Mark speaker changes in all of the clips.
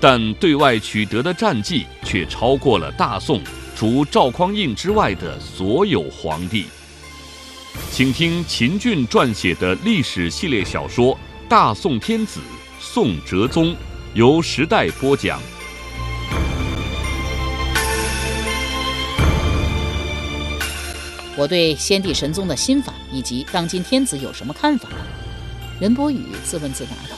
Speaker 1: 但对外取得的战绩却超过了大宋除赵匡胤之外的所有皇帝。请听秦俊撰写的历史系列小说《大宋天子·宋哲宗》，由时代播讲。
Speaker 2: 我对先帝神宗的新法以及当今天子有什么看法？任伯宇自问自答道：“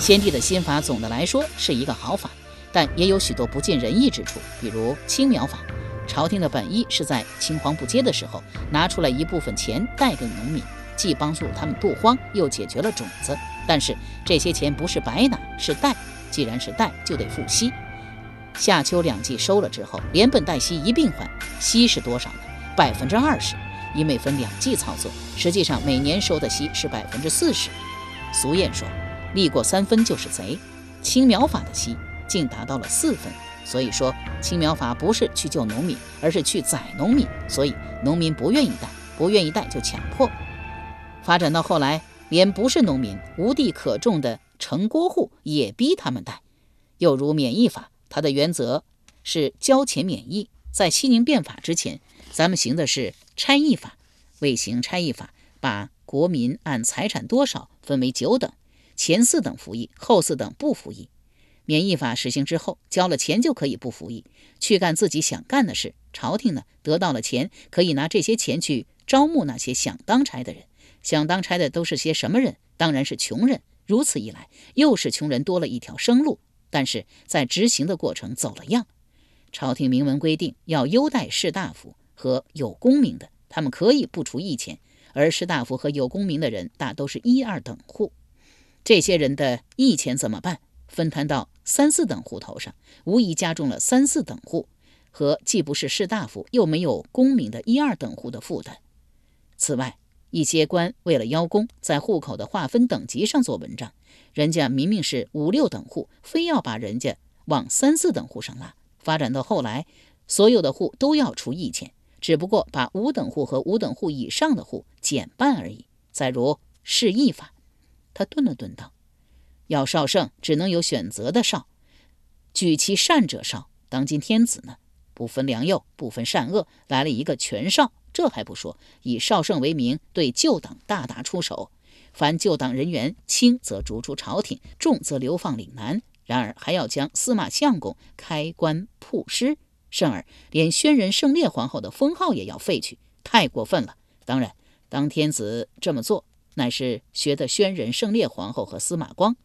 Speaker 2: 先帝的新法总的来说是一个好法，但也有许多不尽人意之处，比如青苗法。朝廷的本意是在青黄不接的时候拿出来一部分钱贷给农民，既帮助他们渡荒，又解决了种子。但是这些钱不是白拿，是贷。既然是贷，就得付息。夏秋两季收了之后，连本带息一并还。息是多少呢？”百分之二十，因为分两季操作，实际上每年收的息是百分之四十。俗谚说，利过三分就是贼。青苗法的息竟达到了四分，所以说青苗法不是去救农民，而是去宰农民。所以农民不愿意贷，不愿意贷就强迫。发展到后来，连不是农民、无地可种的城郭户也逼他们贷。又如免役法，它的原则是交钱免役。在西宁变法之前。咱们行的是差役法，未行差役法，把国民按财产多少分为九等，前四等服役，后四等不服役。免役法实行之后，交了钱就可以不服役，去干自己想干的事。朝廷呢，得到了钱，可以拿这些钱去招募那些想当差的人。想当差的都是些什么人？当然是穷人。如此一来，又是穷人多了一条生路。但是在执行的过程走了样，朝廷明文规定要优待士大夫。和有功名的，他们可以不出役钱；而士大夫和有功名的人，大都是一二等户。这些人的役钱怎么办？分摊到三四等户头上，无疑加重了三四等户和既不是士大夫又没有功名的一二等户的负担。此外，一些官为了邀功，在户口的划分等级上做文章，人家明明是五六等户，非要把人家往三四等户上拉。发展到后来，所有的户都要出役钱。只不过把五等户和五等户以上的户减半而已。再如市役法，他顿了顿道：“要少圣，只能有选择的少，举其善者少。当今天子呢，不分良莠，不分善恶，来了一个全少。这还不说，以少圣为名，对旧党大打出手。凡旧党人员轻则逐出朝廷，重则流放岭南。然而还要将司马相公开棺曝尸。”甚而连宣仁圣烈皇后的封号也要废去，太过分了。当然，当天子这么做，乃是学的宣仁圣烈皇后和司马光。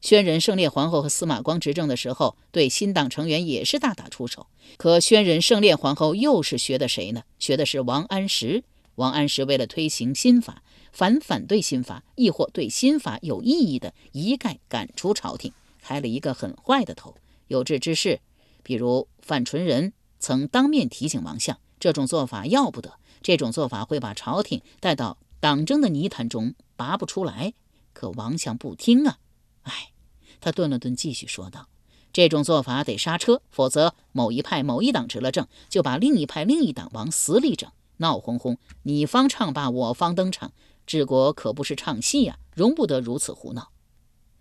Speaker 2: 宣仁圣烈皇后和司马光执政的时候，对新党成员也是大打出手。可宣仁圣烈皇后又是学的谁呢？学的是王安石。王安石为了推行新法，凡反对新法，亦或对新法有异议的，一概赶出朝廷，开了一个很坏的头。有志之士。比如范纯仁曾当面提醒王相，这种做法要不得，这种做法会把朝廷带到党争的泥潭中拔不出来。可王相不听啊！哎，他顿了顿，继续说道：“这种做法得刹车，否则某一派某一党执了政，就把另一派另一党往死里整，闹哄哄，你方唱罢我方登场，治国可不是唱戏呀，容不得如此胡闹。”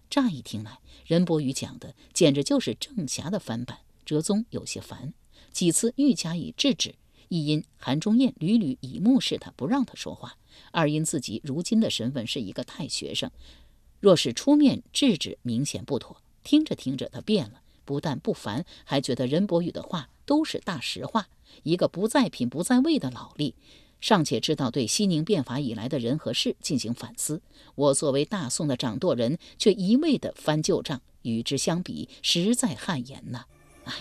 Speaker 2: 乍一听来，任伯宇讲的简直就是郑侠的翻版。哲宗有些烦，几次欲加以制止，一因韩忠彦屡屡以目视他，不让他说话；二因自己如今的身份是一个太学生，若是出面制止，明显不妥。听着听着，他变了，不但不烦，还觉得任伯宇的话都是大实话。一个不在品不在位的老吏，尚且知道对西宁变法以来的人和事进行反思，我作为大宋的掌舵人，却一味的翻旧账，与之相比，实在汗颜呐。
Speaker 1: 唉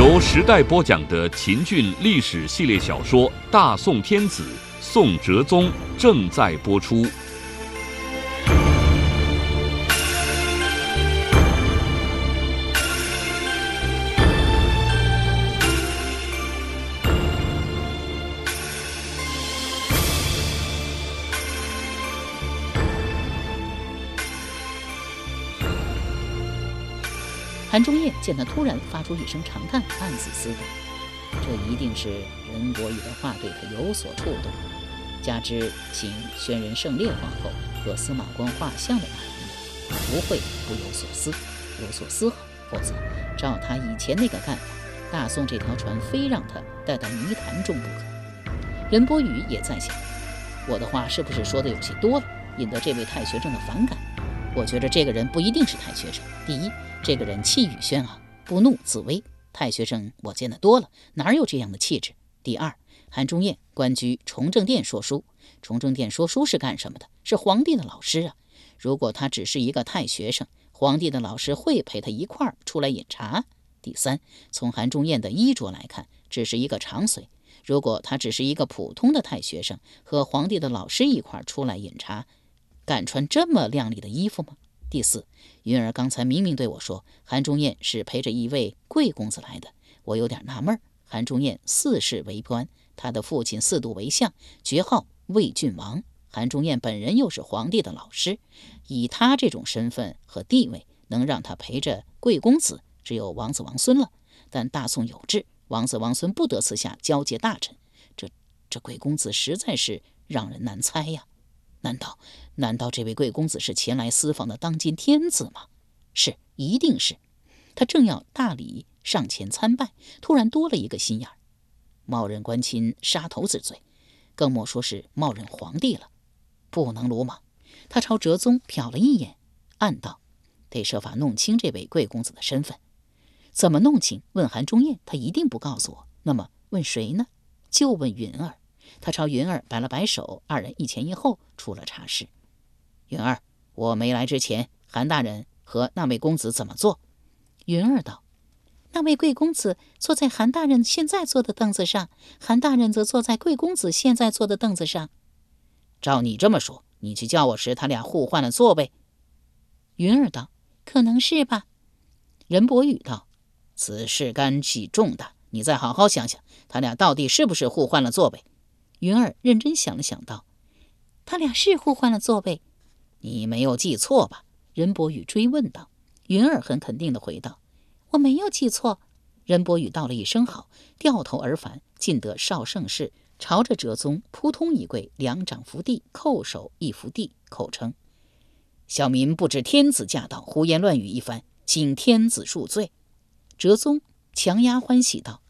Speaker 1: 由时代播讲的秦俊历史系列小说《大宋天子·宋哲宗》正在播出。
Speaker 2: 韩忠彦见他突然发出一声长叹，暗自思道：这一定是任伯宇的话对他有所触动。加之请宣仁圣烈皇后和司马光画像的那一幕，不会不有所思、有所思考。否则，照他以前那个干法，大宋这条船非让他带到泥潭中不可。任伯宇也在想，我的话是不是说的有些多了，引得这位太学生的反感？我觉着这个人不一定是太学生。第一，这个人气宇轩昂，不怒自威。太学生我见得多了，哪有这样的气质？第二，韩忠彦官居崇政殿说书，崇政殿说书是干什么的？是皇帝的老师啊。如果他只是一个太学生，皇帝的老师会陪他一块儿出来饮茶。第三，从韩忠彦的衣着来看，只是一个长随。如果他只是一个普通的太学生，和皇帝的老师一块儿出来饮茶。敢穿这么靓丽的衣服吗？第四，云儿刚才明明对我说，韩忠彦是陪着一位贵公子来的，我有点纳闷儿。韩忠彦四世为官，他的父亲四度为相，爵号魏郡王。韩忠彦本人又是皇帝的老师，以他这种身份和地位，能让他陪着贵公子，只有王子王孙了。但大宋有制，王子王孙不得私下交接大臣，这这贵公子实在是让人难猜呀。难道，难道这位贵公子是前来私访的当今天子吗？是，一定是。他正要大礼上前参拜，突然多了一个心眼儿：冒认官亲杀头之罪，更莫说是冒认皇帝了。不能鲁莽。他朝哲宗瞟了一眼，暗道：得设法弄清这位贵公子的身份。怎么弄清？问韩忠彦，他一定不告诉我。那么问谁呢？就问云儿。他朝云儿摆了摆手，二人一前一后出了茶室。云儿，我没来之前，韩大人和那位公子怎么坐？云儿道：“那位贵公子坐在韩大人现在坐的凳子上，韩大人则坐在贵公子现在坐的凳子上。照你这么说，你去叫我时，他俩互换了座位。”云儿道：“可能是吧。”任伯宇道：“此事干系重大，你再好好想想，他俩到底是不是互换了座位？”云儿认真想了想，道：“他俩是互换了座位，你没有记错吧？”任伯宇追问道。云儿很肯定地回道：“我没有记错。”任伯宇道了一声好，掉头而返，进得少圣室，朝着哲宗扑通一跪，两掌扶地，叩首一伏地，口称：“小民不知天子驾到，胡言乱语一番，请天子恕罪。”哲宗强压欢喜道：“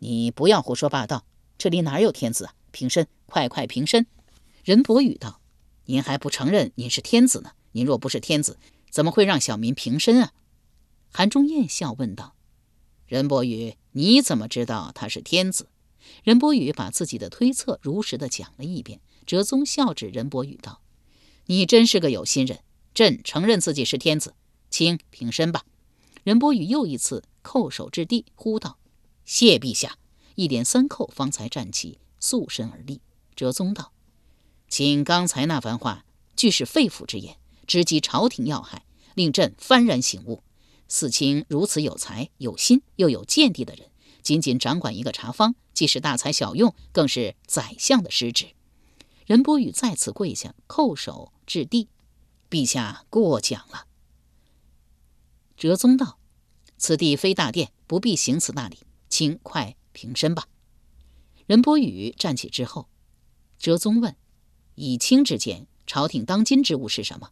Speaker 2: 你不要胡说八道，这里哪有天子啊？”平身，快快平身！任伯宇道：“您还不承认您是天子呢？您若不是天子，怎么会让小民平身啊？”韩忠彦笑问道：“任伯宇，你怎么知道他是天子？”任伯宇把自己的推测如实的讲了一遍。哲宗笑指任伯宇道：“你真是个有心人，朕承认自己是天子，请平身吧。”任伯宇又一次叩首至地，呼道：“谢陛下！”一连三叩，方才站起。肃身而立，哲宗道：“请刚才那番话，俱是肺腑之言，直击朝廷要害，令朕幡然醒悟。四卿如此有才、有心又有见地的人，仅仅掌管一个茶坊，既是大材小用，更是宰相的失职。”任伯宇再次跪下，叩首致地：“陛下过奖了。”哲宗道：“此地非大殿，不必行此大礼，请快平身吧。”任伯宇站起之后，哲宗问：“以卿之见，朝廷当今之务是什么？”“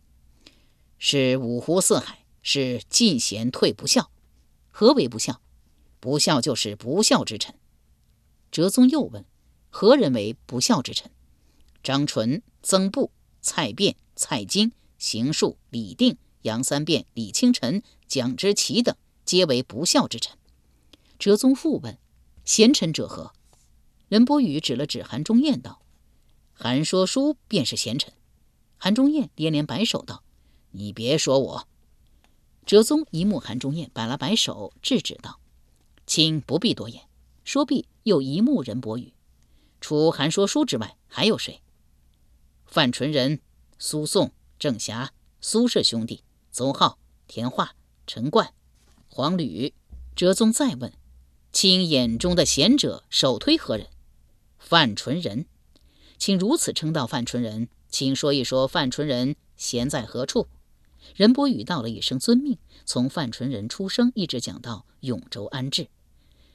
Speaker 2: 是五湖四海，是进贤退不孝。”“何为不孝？”“不孝就是不孝之臣。”哲宗又问：“何人为不孝之臣？”“张纯、曾布、蔡卞、蔡京、邢恕、李定、杨三变、李清晨、蒋之奇等，皆为不孝之臣。”哲宗复问：“贤臣者何？”任伯宇指了指韩忠彦，道：“韩说书便是贤臣。”韩忠彦连连摆手道：“你别说我。”哲宗一目韩忠彦，摆了摆手，制止道：“卿不必多言。”说毕，又一目任伯宇：“除韩说书之外，还有谁？”范纯仁、苏颂、郑侠、苏氏兄弟、邹浩、田化、陈冠、黄吕。哲宗再问：“卿眼中的贤者，首推何人？”范纯仁，请如此称道范纯仁，请说一说范纯仁贤在何处？任伯宇道了一声遵命，从范纯仁出生一直讲到永州安置。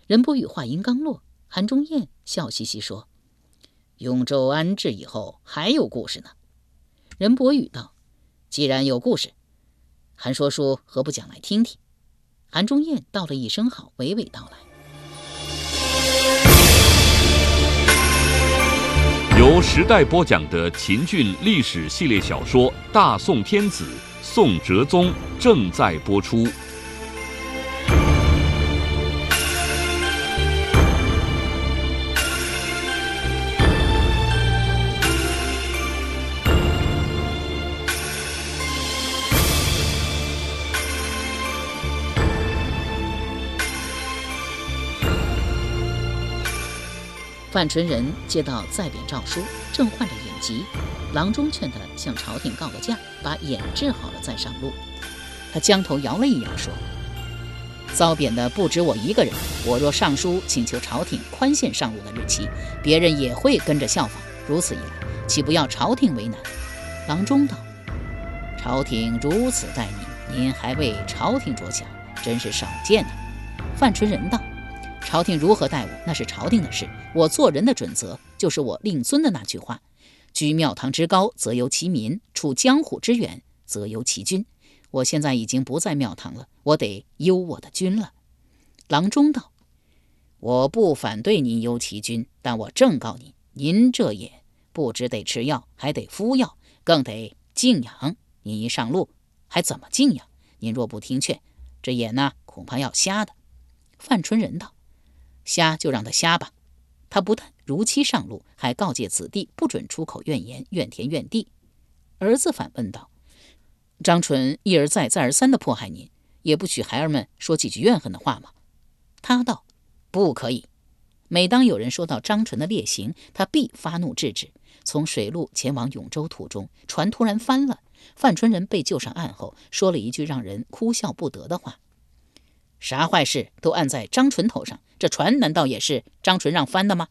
Speaker 2: 任伯宇话音刚落，韩忠彦笑嘻嘻说：“永州安置以后还有故事呢。”任伯宇道：“既然有故事，韩说书何不讲来听听？”韩忠彦道了一声好，娓娓道来。
Speaker 1: 由时代播讲的秦俊历史系列小说《大宋天子·宋哲宗》正在播出。
Speaker 2: 范纯仁接到再贬诏书，正患着眼疾，郎中劝他向朝廷告个假，把眼治好了再上路。他将头摇了一摇，说：“遭贬的不止我一个人，我若上书请求朝廷宽限上路的日期，别人也会跟着效仿。如此一来，岂不要朝廷为难？”郎中道：“朝廷如此待您，您还为朝廷着想，真是少见呐。”范纯仁道。朝廷如何待我，那是朝廷的事。我做人的准则，就是我令尊的那句话：居庙堂之高，则由其民；处江湖之远，则由其君。我现在已经不在庙堂了，我得忧我的君了。郎中道：“我不反对您忧其君，但我正告您，您这眼不只得吃药，还得敷药，更得静养。您一上路，还怎么静养？您若不听劝，这眼呢，恐怕要瞎的。”范春仁道。瞎就让他瞎吧，他不但如期上路，还告诫子弟不准出口怨言，怨天怨地。儿子反问道：“张纯一而再、再而三的迫害您，也不许孩儿们说几句怨恨的话吗？”他道：“不可以。每当有人说到张纯的劣行，他必发怒制止。从水路前往永州途中，船突然翻了，范春仁被救上岸后，说了一句让人哭笑不得的话。”啥坏事都按在张纯头上，这船难道也是张纯让翻的吗？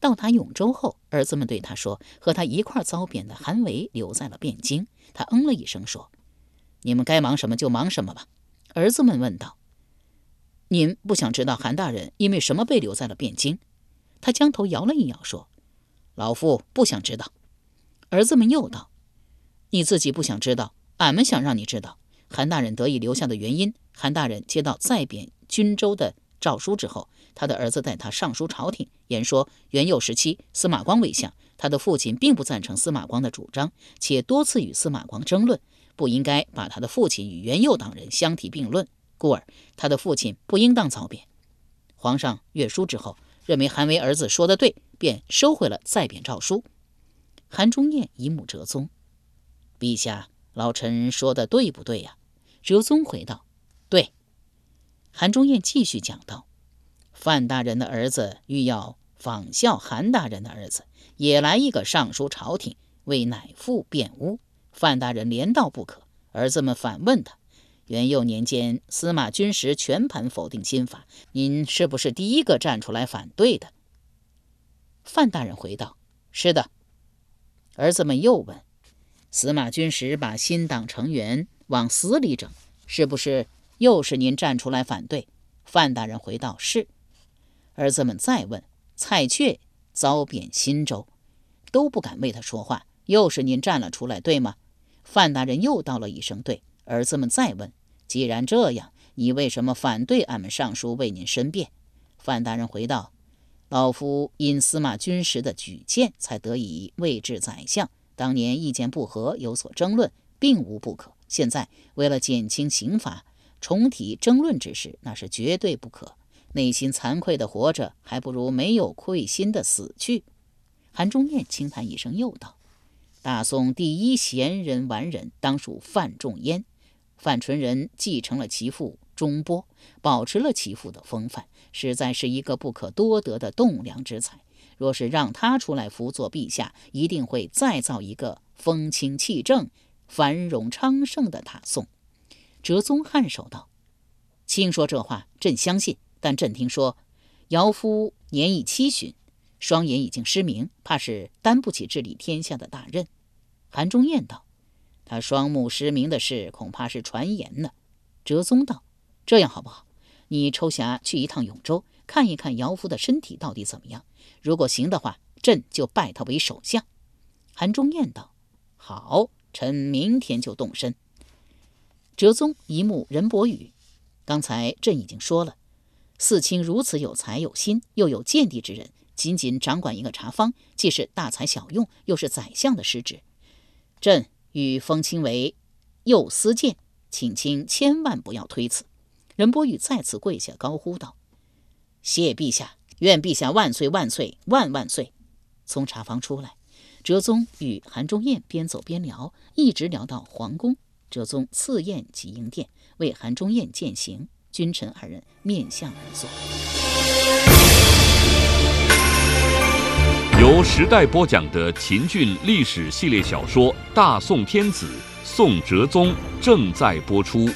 Speaker 2: 到达永州后，儿子们对他说：“和他一块遭贬的韩维留在了汴京。”他嗯了一声说：“你们该忙什么就忙什么吧。”儿子们问道：“您不想知道韩大人因为什么被留在了汴京？”他将头摇了一摇说：“老夫不想知道。”儿子们又道：“你自己不想知道，俺们想让你知道。”韩大人得以留下的原因。韩大人接到再贬均州的诏书之后，他的儿子带他上书朝廷，言说元佑时期司马光为相，他的父亲并不赞成司马光的主张，且多次与司马光争论，不应该把他的父亲与元佑等人相提并论，故而他的父亲不应当遭贬。皇上阅书之后，认为韩维儿子说的对，便收回了再贬诏书。韩忠彦一目折宗，陛下。老臣说的对不对呀？哲宗回道：“对。”韩忠彦继续讲道：“范大人的儿子欲要仿效韩大人的儿子，也来一个上书朝廷，为乃父辩诬。范大人连道不可。儿子们反问他：元佑年间，司马君时全盘否定新法，您是不是第一个站出来反对的？”范大人回道：“是的。”儿子们又问。司马君时把新党成员往死里整，是不是又是您站出来反对？范大人回道：“是。”儿子们再问：“蔡确遭贬新州，都不敢为他说话，又是您站了出来，对吗？”范大人又道了一声：“对。”儿子们再问：“既然这样，你为什么反对俺们尚书为您申辩？”范大人回道：“老夫因司马君时的举荐，才得以位至宰相。”当年意见不合，有所争论，并无不可。现在为了减轻刑罚，重提争论之事，那是绝对不可。内心惭愧的活着，还不如没有愧心的死去。韩忠彦轻叹一声，又道：“大宋第一贤人完人，当属范仲淹。范纯仁继承了其父钟波，保持了其父的风范，实在是一个不可多得的栋梁之才。”若是让他出来辅佐陛下，一定会再造一个风清气正、繁荣昌盛的大宋。哲宗颔首道：“卿说这话，朕相信。但朕听说，姚夫年已七旬，双眼已经失明，怕是担不起治理天下的大任。”韩忠彦道：“他双目失明的事，恐怕是传言呢。哲宗道：“这样好不好？你抽匣去一趟永州，看一看姚夫的身体到底怎么样。如果行的话，朕就拜他为首相。”韩忠彦道：“好，臣明天就动身。”哲宗一目任伯宇，刚才朕已经说了，四卿如此有才有心，又有见地之人，仅仅掌管一个茶坊，既是大材小用，又是宰相的失职。朕欲封卿为右司谏，请卿千万不要推辞。任伯宇再次跪下，高呼道：“谢陛下，愿陛下万岁万岁万万岁！”从茶房出来，哲宗与韩忠彦边走边聊，一直聊到皇宫。哲宗赐宴及迎殿，为韩忠彦饯行，君臣二人面向而坐。
Speaker 1: 由时代播讲的秦俊历史系列小说《大宋天子·宋哲宗》正在播出。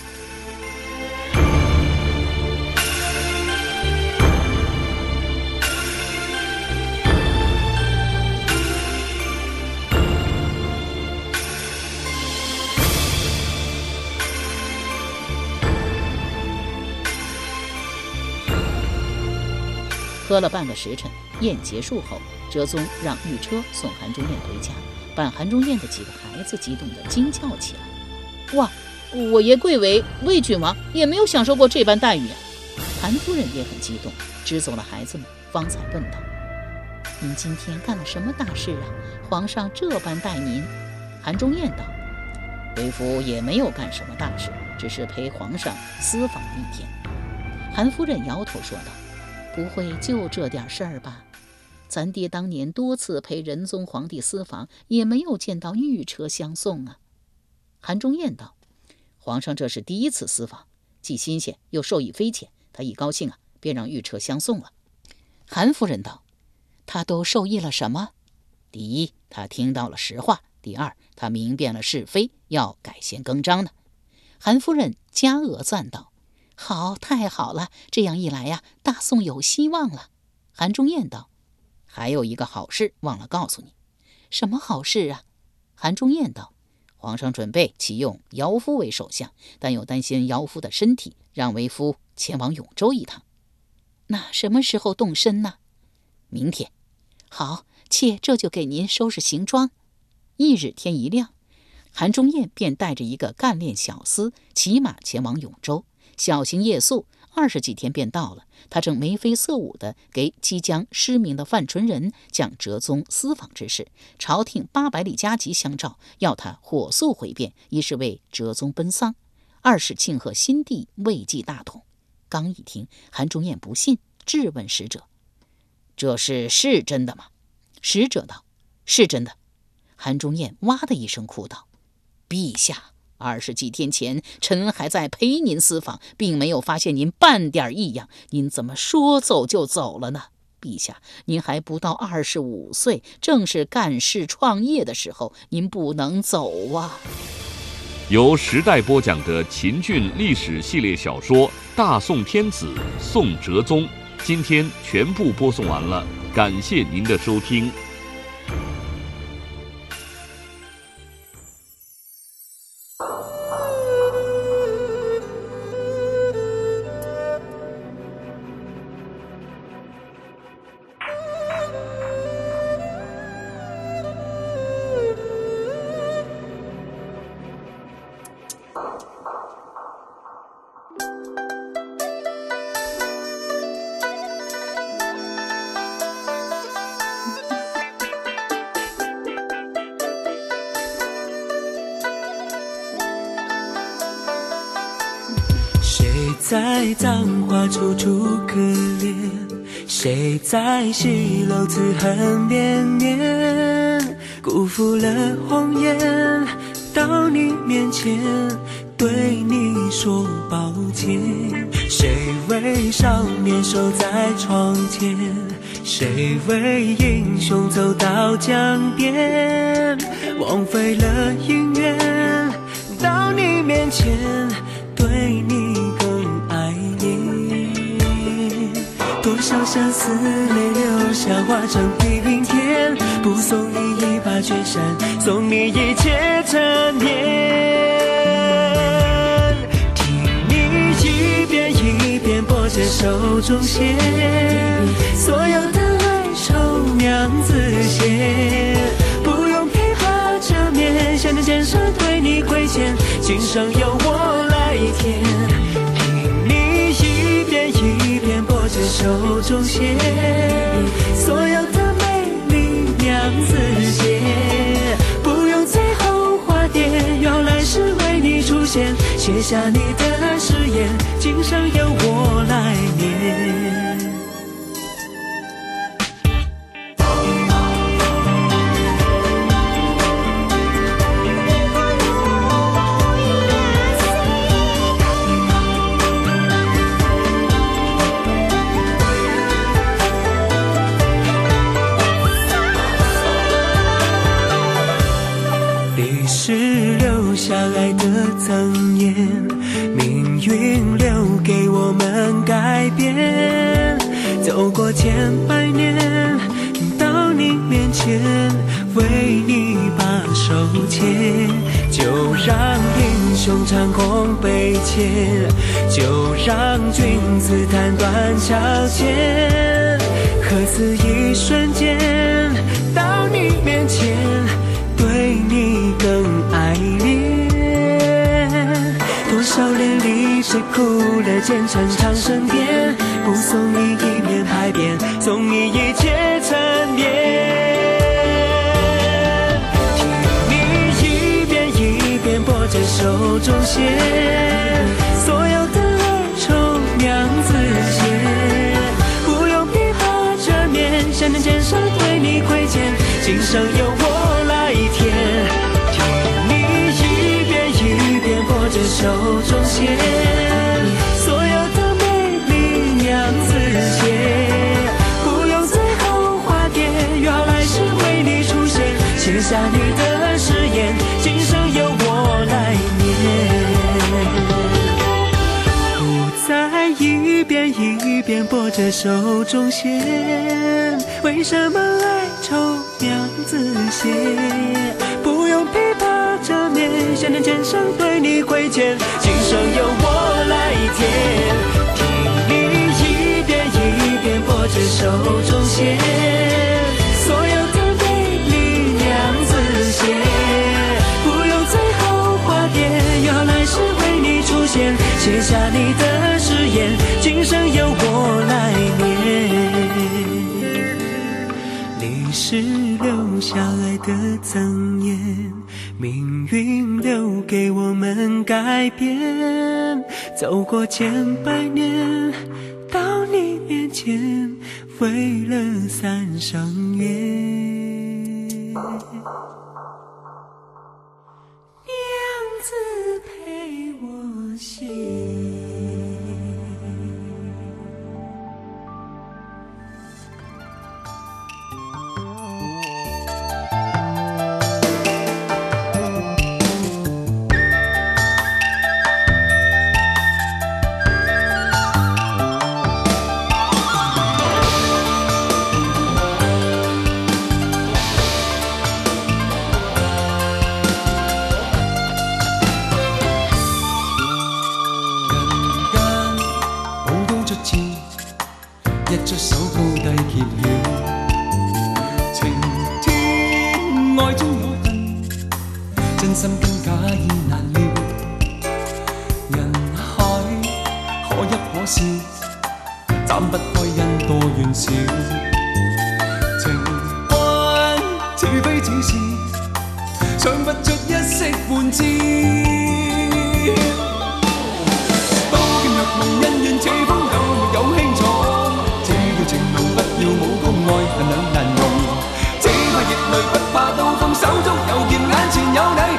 Speaker 2: 喝了半个时辰，宴结束后，哲宗让御车送韩忠彦回家，把韩忠彦的几个孩子激动得惊叫起来：“哇，我爷贵为魏郡王，也没有享受过这般待遇啊！”韩夫人也很激动，支走了孩子们，方才问道：“您今天干了什么大事啊？皇上这般待您？”韩忠彦道：“为夫也没有干什么大事，只是陪皇上私访一天。”韩夫人摇头说道。不会就这点事儿吧？咱爹当年多次陪仁宗皇帝私访，也没有见到御车相送啊。韩忠彦道：“皇上这是第一次私访，既新鲜又受益匪浅。他一高兴啊，便让御车相送了。”韩夫人道：“他都受益了什么？第一，他听到了实话；第二，他明辨了是非，要改弦更张呢。”韩夫人加额赞道。好，太好了！这样一来呀，大宋有希望了。韩忠彦道：“还有一个好事忘了告诉你，什么好事啊？”韩忠彦道：“皇上准备启用姚夫为首相，但又担心姚夫的身体，让为夫前往永州一趟。那什么时候动身呢？明天。好，妾这就给您收拾行装。一日天一亮，韩忠彦便带着一个干练小厮骑马前往永州。小行夜宿，二十几天便到了。他正眉飞色舞地给即将失明的范纯仁讲哲宗私访之事。朝廷八百里加急相召，要他火速回便，一是为哲宗奔丧，二是庆贺新帝位继大统。刚一听，韩忠彦不信，质问使者：“这事是真的吗？”使者道：“是真的。”韩忠彦哇的一声哭道：“陛下！”二十几天前，臣还在陪您私访，并没有发现您半点异样。您怎么说走就走了呢？陛下，您还不到二十五岁，正是干事创业的时候，您不能走啊！
Speaker 1: 由时代播讲的秦俊历史系列小说《大宋天子·宋哲宗》，今天全部播送完了，感谢您的收听。
Speaker 3: 在葬花处处可怜，谁在西楼自恨绵绵？辜负了红颜，到你面前对你说抱歉。谁为少年守在窗前？谁为英雄走到江边？枉费了姻缘，到你面前多少相思泪流下，化成碧云天，不送你一把。把全身，送你一切缠绵。听你一遍一遍拨着手中线，所有的哀愁娘子写，不用琵琶遮面，想念肩上对你亏欠，今生有手中线，所有的美丽娘子写，不用最后化蝶，要来世为你出现，写下你的誓言，今生由我来念。千百年，到你面前为你把手牵，就让英雄长空悲切，就让君子坦断桥前。何似一瞬间到你面前，对你更爱恋。多少年离别苦了，剑成长生殿，不送你一海边送你一介缠绵，听你一遍一遍拨着手中弦，所有的愁酿子写，不用琵琶遮面，山巅剑上为你亏欠，今生由我来填，听你一遍一遍拨着手中弦。下你的誓言，今生由我来念。不再一遍一遍拨着手中线。为什么哀愁娘子写？不用琵琶遮面，想念肩上对你亏欠，今生由我来填。听你一遍一遍拨着手中线，写下你的誓言，今生由我来念。是留下来的赠言，命运留给我们改变。走过千百年，到你面前，为了三生缘。子陪我唱
Speaker 4: 不出一息半支。刀剑若梦恩怨似风有没有轻重只要情浓不要武功爱恨两难容。只怕热泪不怕刀锋手中有剑眼前有你。